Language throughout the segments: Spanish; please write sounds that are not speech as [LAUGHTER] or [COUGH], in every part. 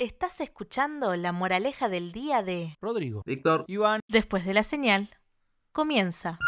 Estás escuchando la moraleja del día de Rodrigo. Víctor. Iván. Después de la señal, comienza.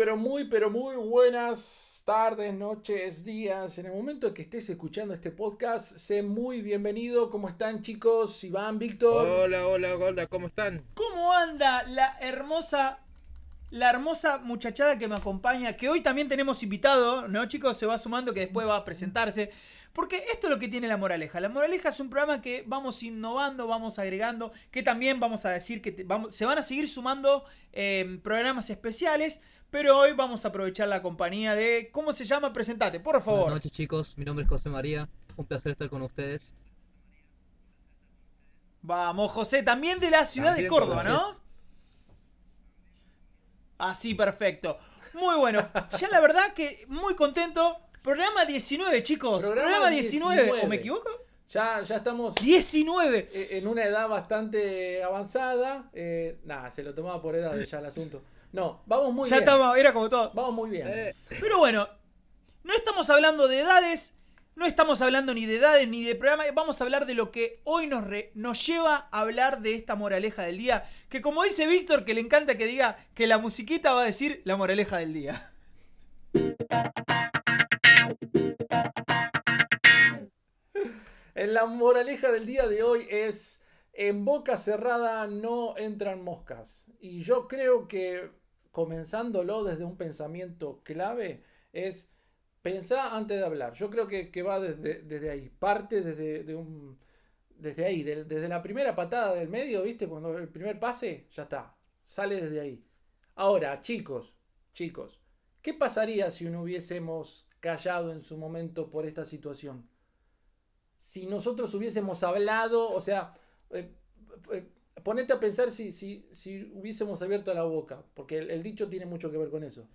Pero muy, pero muy buenas tardes, noches, días. En el momento que estés escuchando este podcast, sé muy bienvenido. ¿Cómo están, chicos? Iván, Víctor. Hola, hola, hola, ¿cómo están? ¿Cómo anda la hermosa, la hermosa muchachada que me acompaña? Que hoy también tenemos invitado, ¿no, chicos? Se va sumando que después va a presentarse. Porque esto es lo que tiene la moraleja. La moraleja es un programa que vamos innovando, vamos agregando, que también vamos a decir que te- vamos, se van a seguir sumando eh, programas especiales. Pero hoy vamos a aprovechar la compañía de. ¿Cómo se llama? Presentate, por Buenas favor. noches chicos, mi nombre es José María, un placer estar con ustedes. Vamos, José, también de la ciudad de Córdoba, ¿no? Así, perfecto. Muy bueno. Ya la verdad que muy contento. Programa 19, chicos. Programa Programa, 19. 19. ¿O me equivoco? Ya, ya estamos 19. eh, en una edad bastante avanzada. Eh, nada, se lo tomaba por edad ya el asunto. No, vamos muy ya bien. estaba, era como todo. Vamos muy bien. Eh, Pero bueno, no estamos hablando de edades. No estamos hablando ni de edades ni de programa. Vamos a hablar de lo que hoy nos, re- nos lleva a hablar de esta moraleja del día. Que como dice Víctor, que le encanta que diga que la musiquita va a decir la moraleja del día. La moraleja del día de hoy es, en boca cerrada no entran moscas. Y yo creo que comenzándolo desde un pensamiento clave es pensar antes de hablar. Yo creo que, que va desde, desde ahí, parte desde, desde ahí, de- desde la primera patada del medio, ¿viste? Cuando el primer pase, ya está, sale desde ahí. Ahora, chicos, chicos, ¿qué pasaría si no hubiésemos callado en su momento por esta situación? Si nosotros hubiésemos hablado, o sea, eh, eh, ponete a pensar si, si, si hubiésemos abierto la boca, porque el, dicho tiene mucho que ver con eso.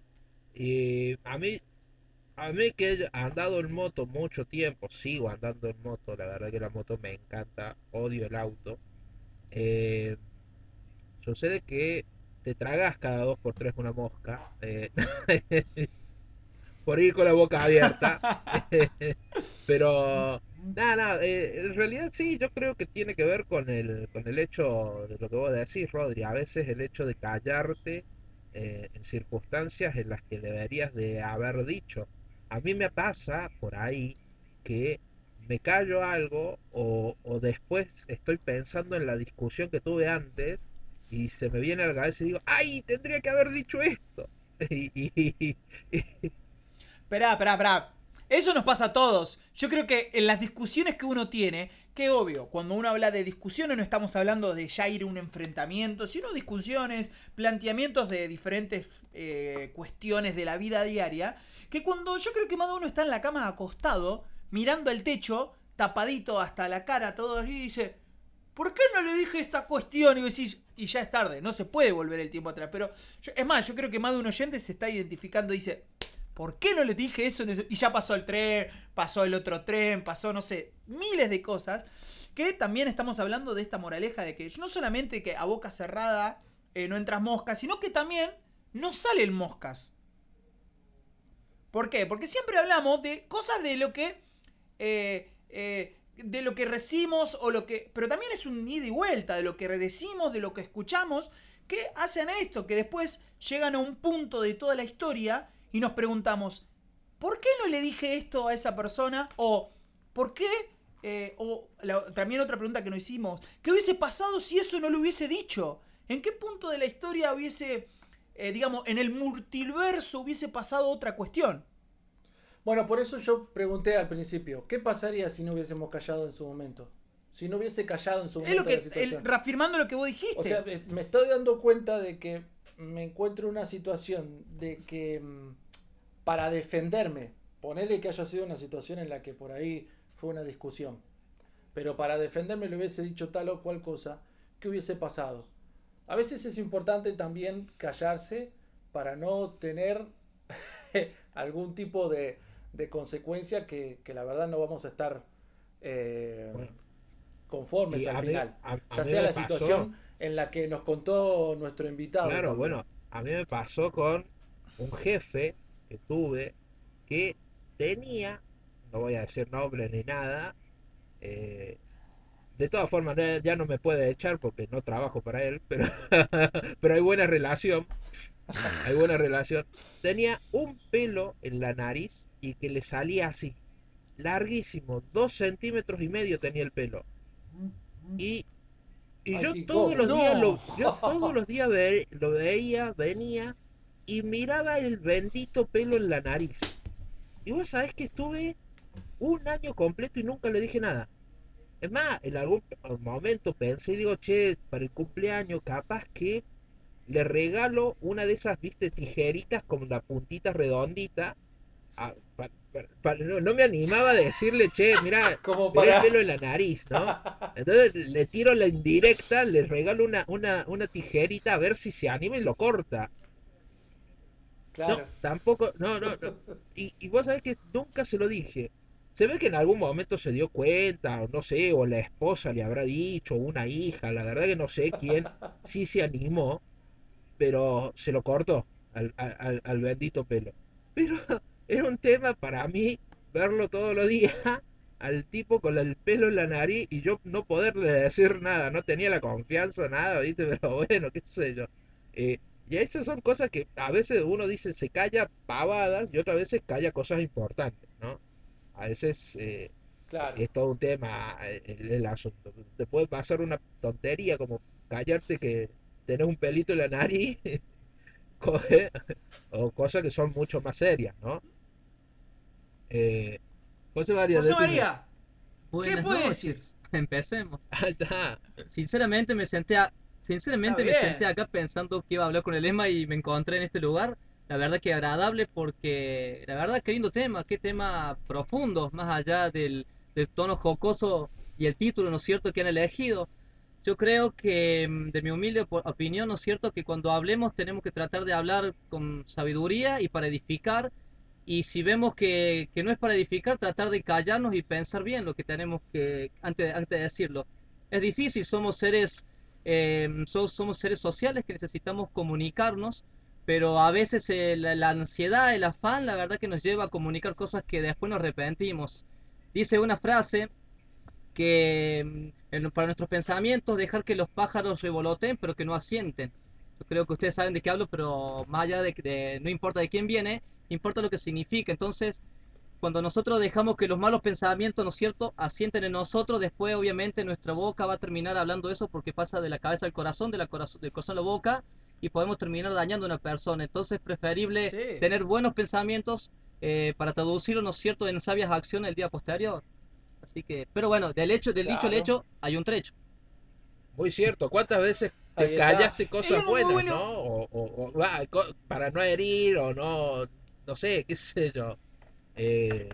y a mí, a mí que he andado en moto mucho tiempo, sigo andando en moto, la verdad que la moto me encanta, odio el auto. eh, sucede que te tragas cada dos por tres una mosca, [LAUGHS] por ir con la boca abierta. [LAUGHS] [LAUGHS] Pero nada, nada, eh, en realidad sí, yo creo que tiene que ver con el, con el hecho de lo que vos decís, Rodri. A veces el hecho de callarte eh, en circunstancias en las que deberías de haber dicho. A mí me pasa por ahí que me callo algo o, o después estoy pensando en la discusión que tuve antes y se me viene a la cabeza y digo, ¡ay! Tendría que haber dicho esto. [LAUGHS] Y, y- y- Esperá, esperá, esperá. Eso nos pasa a todos. Yo creo que en las discusiones que uno tiene, que obvio, cuando uno habla de discusiones no estamos hablando de ya ir a un enfrentamiento, sino discusiones, planteamientos de diferentes eh, cuestiones de la vida diaria, que cuando yo creo que más de uno está en la cama acostado, mirando al techo, tapadito hasta la cara, todo así, y dice, ¿por qué no le dije esta cuestión? Y decís, y ya es tarde, no se puede volver el tiempo atrás. Pero, es más, yo creo que más de un oyente se está identificando y dice, ¿por qué no le dije eso? en ese-?" Y ya pasó el tren, pasó el otro tren, pasó, no sé, miles de cosas. Que también estamos hablando de esta moraleja de que no solamente que a boca cerrada eh, no entras moscas, sino que también no salen moscas. ¿Por qué? Porque siempre hablamos de cosas de lo que. eh, eh, de lo que recibimos o lo que. Pero también es un ida y vuelta de lo que decimos, de lo que escuchamos, que hacen esto, que después llegan a un punto de toda la historia y nos preguntamos, ¿por qué no le dije esto a esa persona? O, ¿por qué? eh, o la- también otra pregunta que nos hicimos, ¿qué hubiese pasado si eso no lo hubiese dicho? ¿En qué punto de la historia hubiese, eh, digamos, en el multiverso hubiese pasado otra cuestión? Bueno, por eso yo pregunté al principio, ¿qué pasaría si no hubiésemos callado en su momento? Si no hubiese callado en su Es momento lo que, la situación. el- reafirmando lo que vos dijiste. O sea, me me estoy dando cuenta de que me encuentro en una situación de que mm, para defenderme, ponerle que haya sido una situación en la que por ahí fue una discusión, pero para defenderme le hubiese dicho tal o cual cosa, ¿qué hubiese pasado? A veces es importante también callarse para no tener [LAUGHS] algún tipo de, de consecuencia que, que, la verdad no vamos a estar eh, conformes Y al mí- final. a- a ya sea la pasó- situación en la que nos contó nuestro invitado. Claro, también. bueno, a mí me pasó con un jefe que tuve que tenía, no voy a decir nombre ni nada, eh, de todas formas no- ya no me puede echar porque no trabajo para él, pero, [LAUGHS] pero hay buena relación, hay buena relación. Tenía un pelo en la nariz y que le salía así, larguísimo, dos centímetros y medio tenía el pelo. Y, y Ay, yo todos los incómodo. días lo, No. yo todos los días lo veía, venía y miraba el bendito pelo en la nariz. Y vos sabés que estuve un año completo y nunca le dije nada. Es más, en algún momento pensé y digo, che, para el cumpleaños capaz que le regalo una de esas, viste, tijeritas con la puntita redondita. a- pa- pa- pa- no, no me animaba a decirle, che, mira, [LAUGHS] Como para... el pelo en la nariz, ¿no? [LAUGHS] Entonces le tiro la indirecta, le regalo una, una, una tijerita a ver si se anima y lo corta. No, tampoco, no, no, no. Y, y vos sabés que nunca se lo dije. Se ve que en algún momento se dio cuenta, o no sé, o la esposa le habrá dicho, o una hija, la verdad que no sé quién sí se animó, pero se lo cortó al, al- al- al bendito pelo. Pero [LAUGHS] era un tema para mí verlo todos los días al tipo con el pelo en la nariz y yo no poderle decir nada, no tenía la confianza, nada, ¿viste? [LAUGHS] Pero bueno, qué sé yo. Eh, y esas son cosas que a veces uno dice se calla pavadas y otras veces calla cosas importantes, ¿no? A veces eh, Claro. es todo un tema eh, el, el asunto. Te puede pasar una tontería como callarte que tenés un pelito en la nariz [LAUGHS] o cosas que son mucho más serias, ¿no? Eh, José María, José. María, Buenas puede noches. [LAUGHS] Empecemos. Está. Sinceramente me senté a- sinceramente me senté acá pensando que iba a hablar con el Esma y me encontré en este lugar. La verdad que agradable porque la verdad qué lindo tema, qué tema profundo, más allá del, del tono jocoso y el título, ¿no es cierto?, que han elegido. Yo creo que, mm, de mi humilde op- opinión, ¿no es cierto?, que cuando hablemos tenemos que tratar de hablar con sabiduría y para edificar. Y si vemos que, que no es para edificar, tratar de callarnos y pensar bien lo que tenemos que, antes, antes de decirlo. Es difícil, somos seres, eh, so- somos seres sociales que necesitamos comunicarnos, pero a veces eh, la, ansiedad, el afán, la verdad que nos lleva a comunicar cosas que después nos arrepentimos. Dice una frase que mm, en- para nuestros pensamientos dejar que los pájaros revoloten pero que no asienten. Yo creo que ustedes saben de qué hablo, pero más allá de, de- no importa de quién viene, importa lo que significa. Entonces, cuando nosotros dejamos que los malos pensamientos, ¿no es cierto?, asienten en nosotros, después obviamente nuestra boca va a terminar hablando eso porque pasa de la cabeza al corazón, de la corazón, del corazón a la boca y podemos terminar dañando a una persona. Entonces es preferible Sí. tener buenos pensamientos eh, para traducirlo, ¿no es cierto?, en sabias acciones el día posterior. Así que, pero bueno, del hecho, del dicho al hecho, hay un trecho. Muy cierto. ¿Cuántas veces te callaste cosas buenas, bueno. ¿no? O, o- o, va, co- para no herir o no, no sé, qué sé yo. Eh,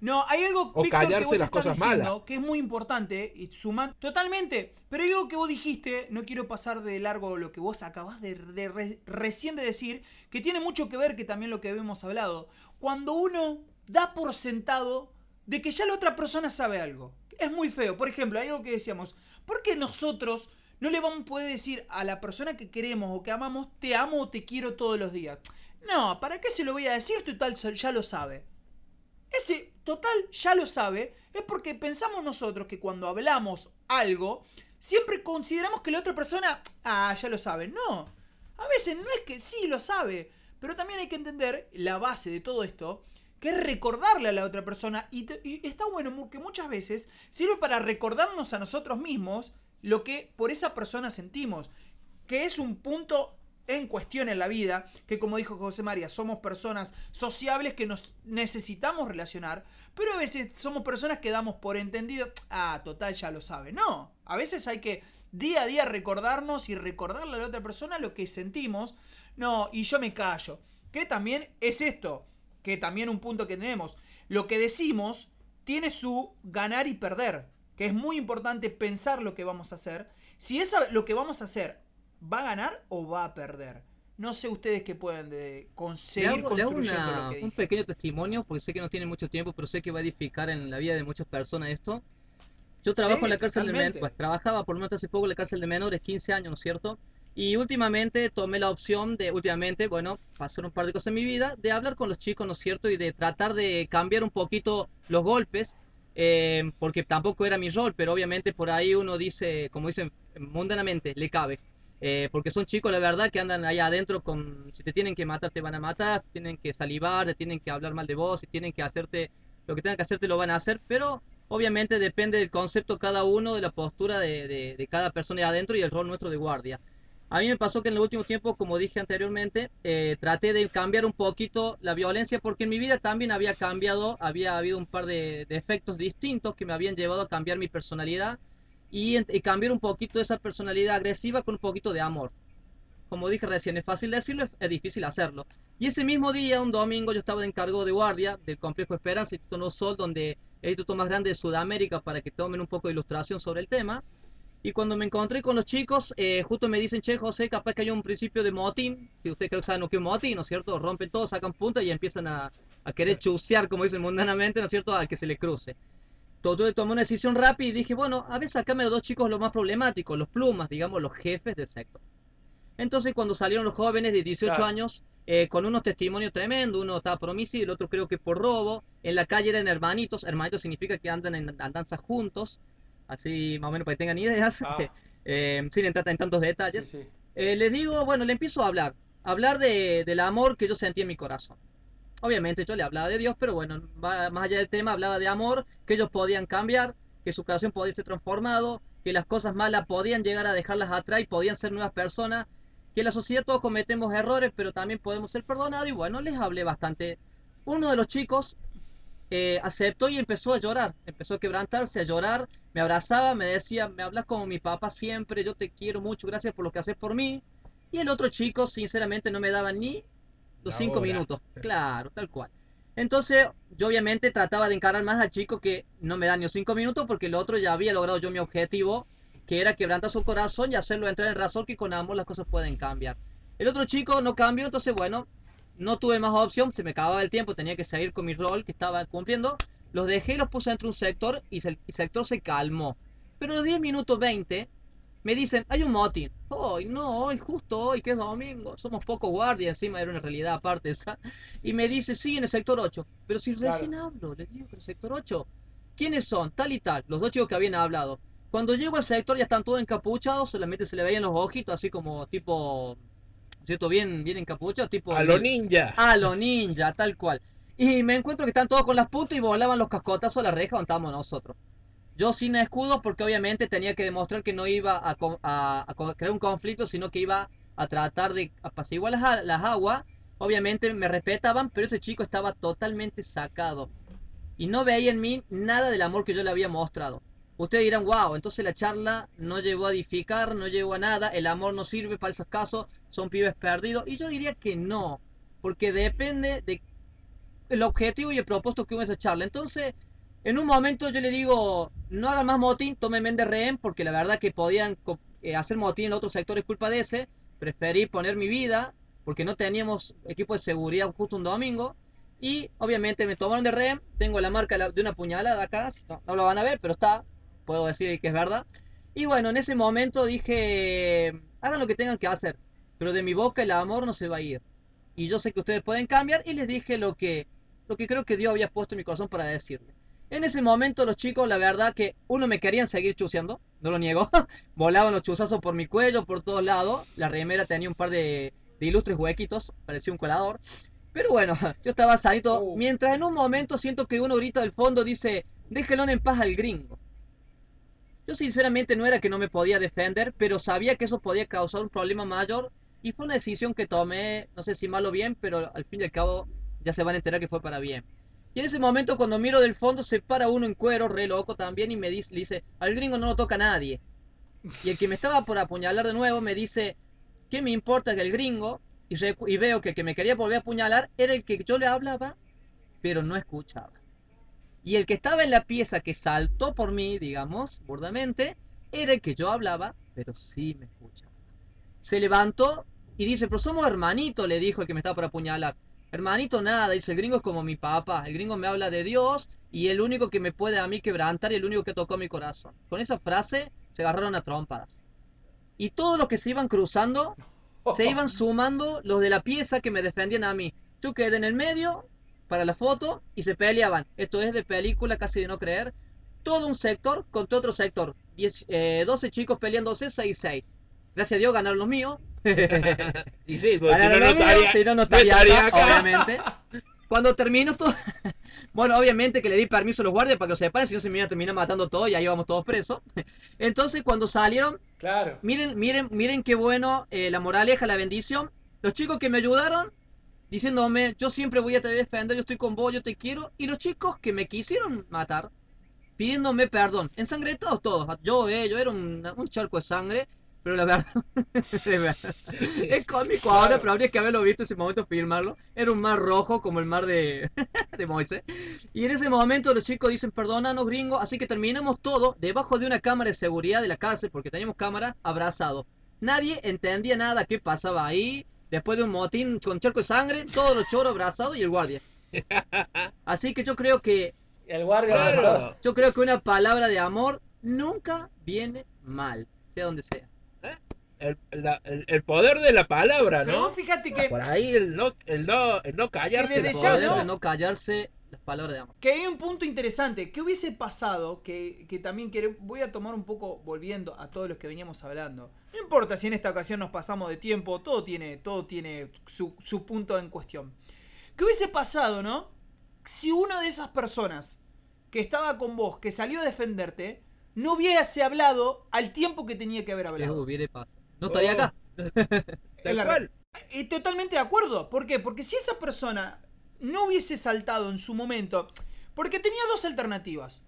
No, hay algo, O Víctor, que vos las estás cosas diciendo malas. que es muy importante y suman totalmente. Pero hay algo que vos dijiste, no quiero pasar de largo lo que vos acabás de, de re- recién de decir, que tiene mucho que ver que también lo que hemos hablado. Cuando uno da por sentado de que ya la otra persona sabe algo. Es muy feo. Por ejemplo, hay algo que decíamos, ¿por qué nosotros no le vamos a poder decir a la persona que queremos o que amamos, te amo o te quiero todos los días? No, ¿para qué se lo voy a decir? Total, ya lo sabe. Ese total ya lo sabe, es porque pensamos nosotros que cuando hablamos algo, siempre consideramos que la otra persona, ah, ya lo sabe. No, a veces no es que sí lo sabe, pero también hay que entender la base de todo esto, que es recordarle a la otra persona. Y, y está bueno porque muchas veces sirve para recordarnos a nosotros mismos lo que por esa persona sentimos, que es un punto en cuestión en la vida, que como dijo José María, somos personas sociables que nos necesitamos relacionar, pero a veces somos personas que damos por entendido, ah, total, ya lo sabe. No, a veces hay que día a día recordarnos y recordarle a la otra persona lo que sentimos. No, y yo me callo. Que también es esto, que también un punto que tenemos. Lo que decimos tiene su ganar y perder, que es muy importante pensar lo que vamos a hacer. Si esa, lo que vamos a hacer va a ganar o va a perder. No sé ustedes qué pueden de, Le conseguir hago, le hago construyendo una- lo que un pequeño testimonio, porque sé que no tiene mucho tiempo, pero sé que va a edificar en la vida de muchas personas esto. Yo trabajo Sí, en la cárcel de totalmente. menores, pues trabajaba por lo menos hace poco en la cárcel de menores, 15 años, ¿no es cierto? Y últimamente tomé la opción de, últimamente, bueno, pasaron un par de cosas en mi vida, de hablar con los chicos, ¿no es cierto? Y de tratar de cambiar un poquito los golpes, eh, porque tampoco era mi rol, pero obviamente por ahí uno dice, como dicen mundanamente, le cabe. Eh, porque son chicos, la verdad, que andan ahí adentro con... Si te tienen que matar, te van a matar, si tienen que salivar, te tienen que hablar mal de vos, si tienen que hacerte... Lo que tengan que hacerte lo van a hacer, pero obviamente depende del concepto cada uno, de la postura de, cada persona ahí adentro y el rol nuestro de guardia. A mí me pasó que en el último tiempo, como dije anteriormente, eh, traté de cambiar un poquito la violencia porque en mi vida también había cambiado, había habido un par de, de efectos distintos que me habían llevado a cambiar mi personalidad y, y cambiar un poquito esa personalidad agresiva con un poquito de amor. Como dije recién, es fácil decirlo, es, es difícil hacerlo. Y ese mismo día, un domingo, yo estaba de encargo de guardia del complejo Esperanza, Instituto No Sol, donde el instituto más grande de Sudamérica, para que tomen un poco de ilustración sobre el tema. Y cuando me encontré con los chicos, eh, justo me dicen, che, José, capaz que hay un principio de motín. Si ustedes creo que saben lo que es motín, ¿no es cierto? Rompen todo, sacan punta y empiezan a, a querer chucear, como dicen mundanamente, ¿no es cierto? Al que se le cruce. Todo, yo tomé una decisión rápida y dije, bueno, a ver, sacame los dos chicos los más problemáticos, los plumas, digamos, los jefes del sector. Entonces, cuando salieron los jóvenes de 18 Claro. años, eh, con unos testimonios tremendos, uno estaba por homicidio, el otro creo que por robo, en la calle eran hermanitos, hermanitos significa que andan en andanzas juntos, así más o menos para que tengan ideas, Ah, [LAUGHS] eh, sin entrar en tantos detalles. sí. Eh, les digo, bueno, le empiezo a hablar, hablar de, del amor que yo sentí en mi corazón. Obviamente yo le hablaba de Dios, pero bueno, más allá del tema, hablaba de amor, que ellos podían cambiar, que su corazón podía ser transformado, que las cosas malas podían llegar a dejarlas atrás y podían ser nuevas personas, que en la sociedad todos cometemos errores, pero también podemos ser perdonados y bueno, les hablé bastante. Uno de los chicos eh, aceptó y empezó a llorar, empezó a quebrantarse, a llorar, me abrazaba, me decía, me hablas como mi papá siempre, yo te quiero mucho, gracias por lo que haces por mí. Y el otro chico, sinceramente, no me daba ni los La cinco hora. minutos. [LAUGHS] Claro, tal cual. Entonces, yo obviamente trataba de encarar más al chico que no me da ni los cinco minutos porque el otro ya había logrado yo mi objetivo, que era quebrantar su corazón y hacerlo entrar en razón que con amor las cosas pueden cambiar. El otro chico no cambió, entonces bueno, no tuve más opción, se me acababa el tiempo, tenía que seguir con mi rol que estaba cumpliendo. Los dejé y los puse dentro de un sector y el sector se calmó. Pero a los 10 minutos 20 me dicen, hay un motín. Hoy, no, hoy, justo hoy, que es domingo. Somos pocos guardias, encima era una realidad aparte esa. Y me dice, sí, en el sector 8. Pero si Claro. recién hablo, les digo que en el sector 8. ¿Quiénes son? Tal y tal, los dos chicos que habían hablado. Cuando llego al sector ya están todos encapuchados, solamente se le veían los ojitos así como tipo, ¿cierto? Bien, bien encapuchados, tipo... A lo ninja. A lo ninja, tal cual. Y me encuentro que están todos con las puntas y volaban los cascotazos a la reja donde estábamos nosotros. Yo sin escudo porque obviamente tenía que demostrar que no iba a, a- a crear un conflicto, sino que iba a tratar de apaciguar las, las aguas. Obviamente me respetaban, pero ese chico estaba totalmente sacado. Y no veía en mí nada del amor que yo le había mostrado. Ustedes dirán, wow, entonces la charla no llegó a edificar, no llegó a nada, el amor no sirve para esos casos, son pibes perdidos. Y yo diría que no, porque depende de objetivo y el propósito que hubo en esa charla. Entonces, en un momento yo le digo, no hagan más motín, tómenme de rehén, porque la verdad que podían eh, hacer motín en otros sectores culpa de ese. Preferí poner mi vida, porque no teníamos equipo de seguridad justo un domingo. Y obviamente me tomaron de rehén, tengo la marca de una puñalada acá, no, no lo van a ver, pero está, puedo decir que es verdad. Y bueno, en ese momento dije, hagan lo que tengan que hacer, pero de mi boca el amor no se va a ir. Y yo sé que ustedes pueden cambiar y les dije lo que, lo que creo que Dios había puesto en mi corazón para decirle. En ese momento los chicos, la verdad que uno me querían seguir chuceando, no lo niego. [LAUGHS] Volaban los chuzazos por mi cuello, por todos lados. La remera tenía un par de, de ilustres huequitos, parecía un colador. Pero bueno, [LAUGHS] yo estaba sanito. Uh. Mientras en un momento siento que uno grita del fondo dice, déjelo en paz al gringo. Yo sinceramente no era que no me podía defender, pero sabía que eso podía causar un problema mayor y fue una decisión que tomé, no sé si mal o bien, pero al fin y al cabo ya se van a enterar que fue para bien. Y en ese momento cuando miro del fondo se para uno en cuero, re loco también, y me dice, dice, al gringo no lo toca nadie. Y el que me estaba por apuñalar de nuevo me dice, ¿qué me importa que el gringo? Y, y veo que el que me quería volver a apuñalar era el que yo le hablaba, pero no escuchaba. Y el que estaba en la pieza que saltó por mí, digamos, burdamente, era el que yo hablaba, pero sí me escucha. Se levantó y dice, pero somos hermanitos, le dijo el que me estaba por apuñalar. Hermanito, nada, dice, el gringo es como mi papá. El gringo me habla de Dios y el único que me puede a mí quebrantar y el único que tocó mi corazón. Con esa frase se agarraron a trompadas. Y todos los que se iban cruzando, se [LAUGHS] iban sumando los de la pieza que me defendían a mí. Yo quedé en el medio para la foto y se peleaban. Esto es de película casi de no creer. Todo un sector contra otro sector. 10, eh, 12 chicos peleándose 6-6. Gracias a Dios ganaron los míos. [LAUGHS] Y sí, porque si no, no estaría, si no, no estaría estaría acá, acá. obviamente. Cuando terminó todo... [LAUGHS] Bueno, obviamente que le di permiso a los guardias para que lo separen, si no se me iba a terminar matando todo y ahí íbamos todos presos. [LAUGHS] Entonces, cuando salieron, Claro. Miren, miren, miren qué bueno eh, la moraleja, la bendición. Los chicos que me ayudaron diciéndome, yo siempre voy a te defender, yo estoy con vos, yo te quiero. Y los chicos que me quisieron matar pidiéndome perdón. Ensangretados todos. Yo, eh, yo era un, un charco de sangre. Pero la verdad, [LAUGHS] de verdad, [LAUGHS] es cómico ahora, pero habría que haberlo visto ese momento, filmarlo. Era un mar rojo como el mar de, [LAUGHS] de Moisés. Y en ese momento los chicos dicen, perdónanos gringos, así que terminamos todo debajo de una cámara de seguridad de la cárcel, porque teníamos cámara, abrazados. Nadie entendía nada qué pasaba ahí. Después de un motín con charco de sangre, todos los choros abrazados y el guardia. Así que yo creo que El guardia Claro. abrazado. yo creo que una palabra de amor nunca viene mal, sea donde sea. El, la- el- el poder de la palabra, Pero ¿no? vos fíjate que, Por ahí el no, el no, el no callarse. El poder. ¿no? de no callarse las palabras de amor. que hay un punto interesante. ¿Qué hubiese pasado? Que, que también quiero, voy a tomar un poco, volviendo a todos los que veníamos hablando. No importa si en esta ocasión nos pasamos de tiempo, todo tiene, todo tiene su, su punto en cuestión. ¿Qué hubiese pasado, no? Si una de esas personas que estaba con vos, que salió a defenderte, no hubiese hablado al tiempo que tenía que haber Eso hablado. hubiera pasado. No estaría Oh. acá. Tal cual. Y totalmente de acuerdo. ¿Por qué? Porque si esa persona no hubiese saltado en su momento, porque tenía dos alternativas.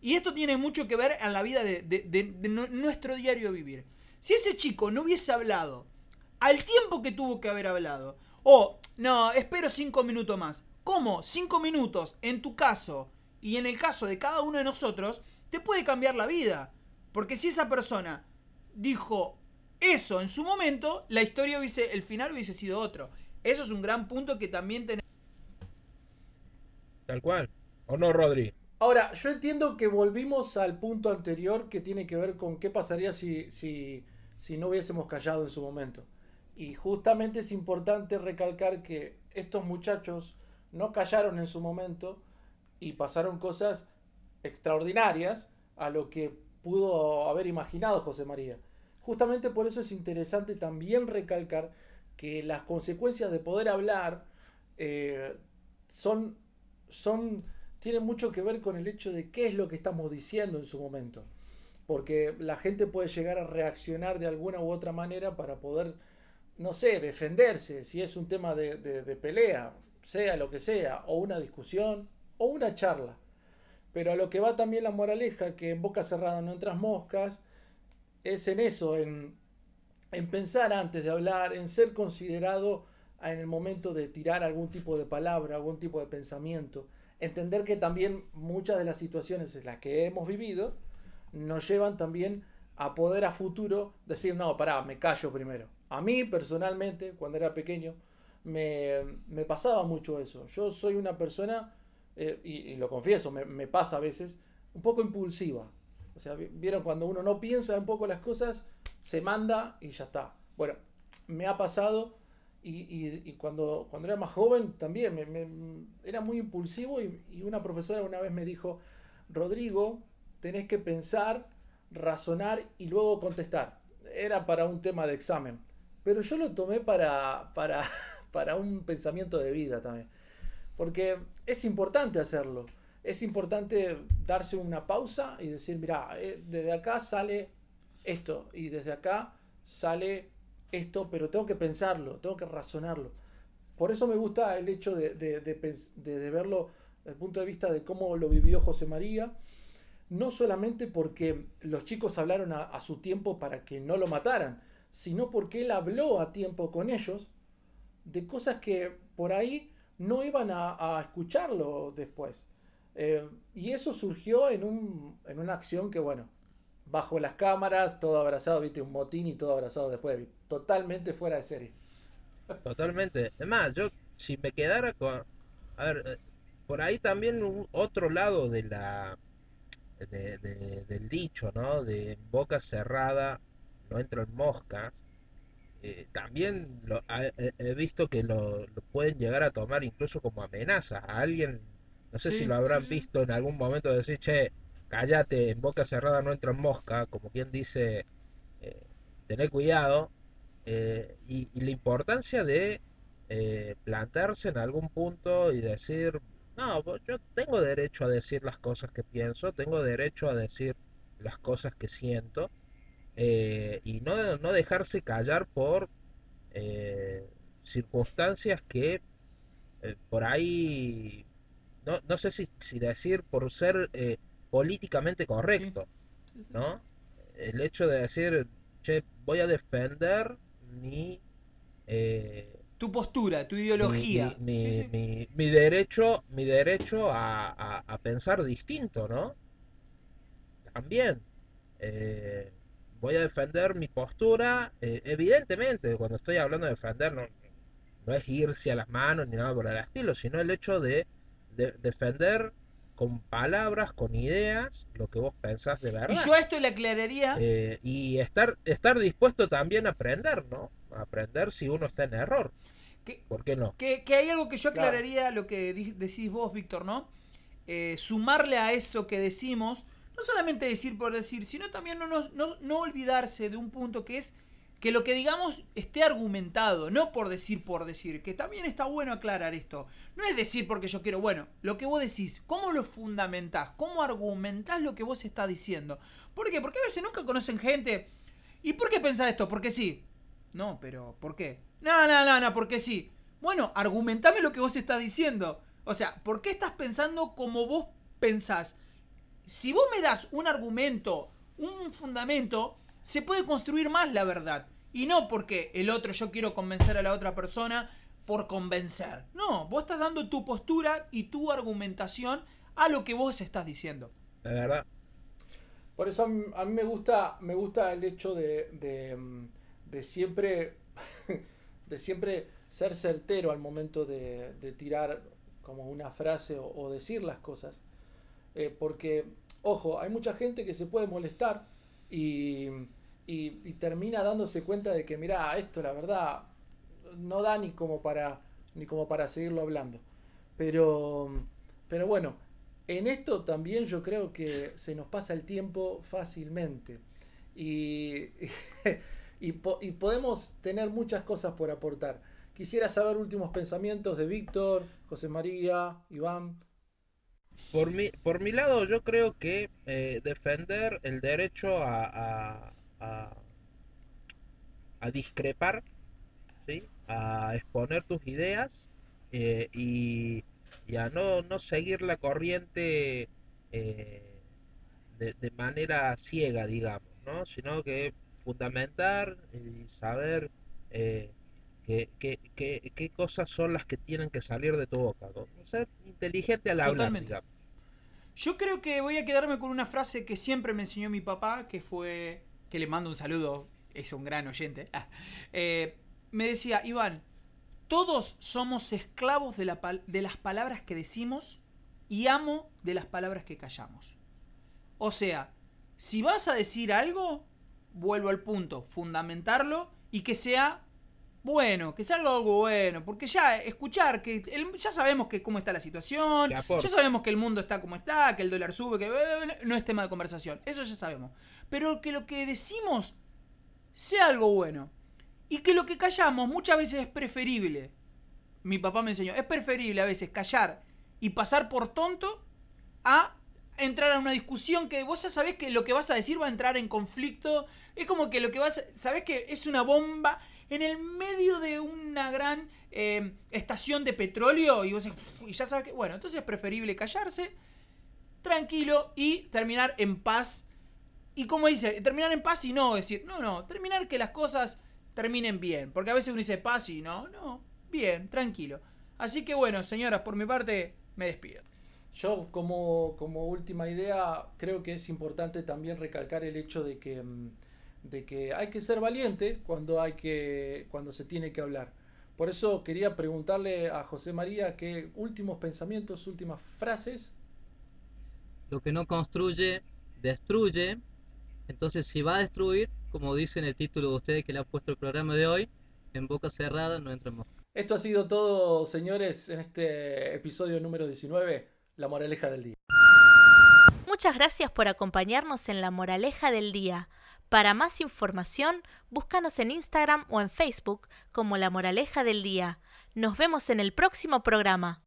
Y esto tiene mucho que ver en la vida de, de- de- de nu- nuestro diario vivir. Si ese chico no hubiese hablado al tiempo que tuvo que haber hablado, o no, espero cinco minutos más. ¿Cómo? Cinco minutos, en tu caso y en el caso de cada uno de nosotros, te puede cambiar la vida. Porque si esa persona dijo eso en su momento, la historia hubiese, el final hubiese sido otro. Eso es un gran punto que también tenemos. Tal cual. ¿O no, Rodri? Ahora, yo entiendo que volvimos al punto anterior que tiene que ver con qué pasaría si, si, si no hubiésemos callado en su momento. Y justamente es importante recalcar que estos muchachos no callaron en su momento y pasaron cosas extraordinarias a lo que pudo haber imaginado José María. Justamente por eso es interesante también recalcar que las consecuencias de poder hablar eh, son, son, tienen mucho que ver con el hecho de qué es lo que estamos diciendo en su momento. Porque la gente puede llegar a reaccionar de alguna u otra manera para poder, no sé, defenderse, si es un tema de, de- de pelea, sea lo que sea, o una discusión, o una charla. Pero a lo que va también la moraleja, que en boca cerrada no entras moscas, es en eso, en, en pensar antes de hablar, en ser considerado en el momento de tirar algún tipo de palabra, algún tipo de pensamiento. Entender que también muchas de las situaciones en las que hemos vivido nos llevan también a poder a futuro decir, no, pará, me callo primero. A mí personalmente, cuando era pequeño, me, me pasaba mucho eso. Yo soy una persona, eh, y, lo confieso, me pasa a veces, un poco impulsiva. O sea, vi- vieron cuando uno no piensa un poco las cosas, se manda y ya está. Bueno, me ha pasado y, cuando, cuando era más joven también era muy impulsivo y, y una profesora una vez me dijo, Rodrigo, tenés que pensar, razonar y luego contestar. Era para un tema de examen. Pero yo lo tomé para, para, [LAUGHS] para un pensamiento de vida también. Porque es importante hacerlo. Es importante darse una pausa y decir, mira, desde acá sale esto y desde acá sale esto, pero tengo que pensarlo, tengo que razonarlo. Por eso me gusta el hecho de, de- de- de verlo desde el punto de vista de cómo lo vivió José María, no solamente porque los chicos hablaron a, a su tiempo para que no lo mataran, sino porque él habló a tiempo con ellos de cosas que por ahí no iban a, a escucharlo después. Eh, y eso surgió en, un, en una acción que, bueno, bajo las cámaras, todo abrazado, viste, un motín y todo abrazado después, totalmente fuera de serie. Totalmente. Es yo si me quedara con... A ver, eh, por ahí también otro lado de la... del dicho, ¿no? De boca cerrada no entran moscas. Eh, también lo, he visto que lo, pueden llegar a tomar incluso como amenaza. A alguien, no sé si lo habrán visto en algún momento decir, che, cállate, en boca cerrada no entran mosca, como quien dice, eh, tener cuidado. Eh, y, la importancia de eh, plantarse en algún punto y decir, no, yo tengo derecho a decir las cosas que pienso, tengo derecho a decir las cosas que siento eh, y no, no, dejarse callar por eh, circunstancias que por ahí, no, no sé si, si, decir por ser políticamente correcto, ¿no? El hecho de decir, che, voy a defender mi... tu postura, tu ideología. Mi, mi, mi, derecho, mi derecho a, a, a, pensar distinto, ¿no? También. Eh, voy a defender mi postura. Eh, evidentemente, cuando estoy hablando de defender, no, no, es irse a las manos ni nada por el estilo, sino el hecho de, defender con palabras, con ideas, lo que vos pensás de verdad. Y yo a esto le aclararía. Eh, y estar, estar dispuesto también a aprender, ¿no? A aprender si uno está en error. ¿Por qué no? Que, hay algo que yo aclararía lo que decís vos, Víctor, ¿no? Eh, sumarle a eso que decimos no solamente decir por decir, sino también no, no, no olvidarse de un punto que es que lo que digamos esté argumentado, no por decir por decir, que también está bueno aclarar esto. No es decir porque yo quiero, bueno, lo que vos decís, ¿cómo lo fundamentás? ¿Cómo argumentás lo que vos estás diciendo? ¿Por qué? Porque a veces nunca conocen gente. ¿Y por qué pensás esto? Porque sí. No, pero ¿por qué? No, no, no, no, porque sí. Bueno, argumentame lo que vos estás diciendo. O sea, ¿por qué estás pensando como vos pensás? si vos me das un argumento, un fundamento, se puede construir más la verdad. Y no porque el otro, yo quiero convencer a la otra persona por convencer. No, vos estás dando tu postura y tu argumentación a lo que vos estás diciendo. La verdad. Por eso a mí, me, gusta, me gusta el hecho de, de, siempre [LAUGHS] de siempre ser certero al momento de, tirar como una frase o decir las cosas. Eh, porque, ojo, hay mucha gente que se puede molestar y, termina dándose cuenta de que, mira, esto la verdad no da ni como para, ni como para seguirlo hablando. Pero, pero bueno, en esto también yo creo que se nos pasa el tiempo fácilmente. Y, [LAUGHS] y, y, podemos tener muchas cosas por aportar. Quisiera saber últimos pensamientos de Víctor, José María, Iván. Por mi, por mi lado, yo creo que eh, defender el derecho a, a, discrepar, ¿sí? a exponer tus ideas eh, y, a no, no, seguir la corriente eh, de, manera ciega, digamos, ¿no? sino que fundamentar y saber qué, qué, qué, cosas son las que tienen que salir de tu boca. Ser inteligente al hablar, digamos. Yo creo que voy a quedarme con una frase que siempre me enseñó mi papá, que fue, que le mando un saludo, es un gran oyente. Ah, eh, me decía, Iván, todos somos esclavos de, de las palabras que decimos y amo de las palabras que callamos. O sea, si vas a decir algo, vuelvo al punto, fundamentarlo y que sea bueno, que salga algo bueno, porque ya escuchar que ya sabemos que cómo está la situación, ya sabemos que el mundo está como está, que el dólar sube, que no es tema de conversación, eso ya sabemos. Pero que lo que decimos sea algo bueno y que lo que callamos muchas veces es preferible. Mi papá me enseñó, es preferible a veces callar y pasar por tonto a entrar a una discusión que vos ya sabés que lo que vas a decir va a entrar en conflicto. Es como que lo que vas a, sabés que es una bomba en el medio de una gran eh, estación de petróleo y vos y ya sabes que, bueno, entonces es preferible callarse, tranquilo y terminar en paz. Y como dice, terminar en paz y no decir, no, no, terminar que las cosas terminen bien. Porque a veces uno dice paz y no, no, bien, tranquilo. Así que bueno, señoras, por mi parte, me despido. Yo como, como última idea creo que es importante también recalcar el hecho de que, mm, de que hay que ser valiente cuando, hay que, cuando se tiene que hablar. Por eso quería preguntarle a José María qué últimos pensamientos, últimas frases. Lo que no construye, destruye. Entonces, si va a destruir, como dice en el título de ustedes que le ha puesto el programa de hoy, en boca cerrada no entra mosca. Esto ha sido todo, señores, en este episodio número 19, La Moraleja del Día. Muchas gracias por acompañarnos en La Moraleja del Día. Para más información, búscanos en Instagram o en Facebook como La Moraleja del Día. Nos vemos en el próximo programa.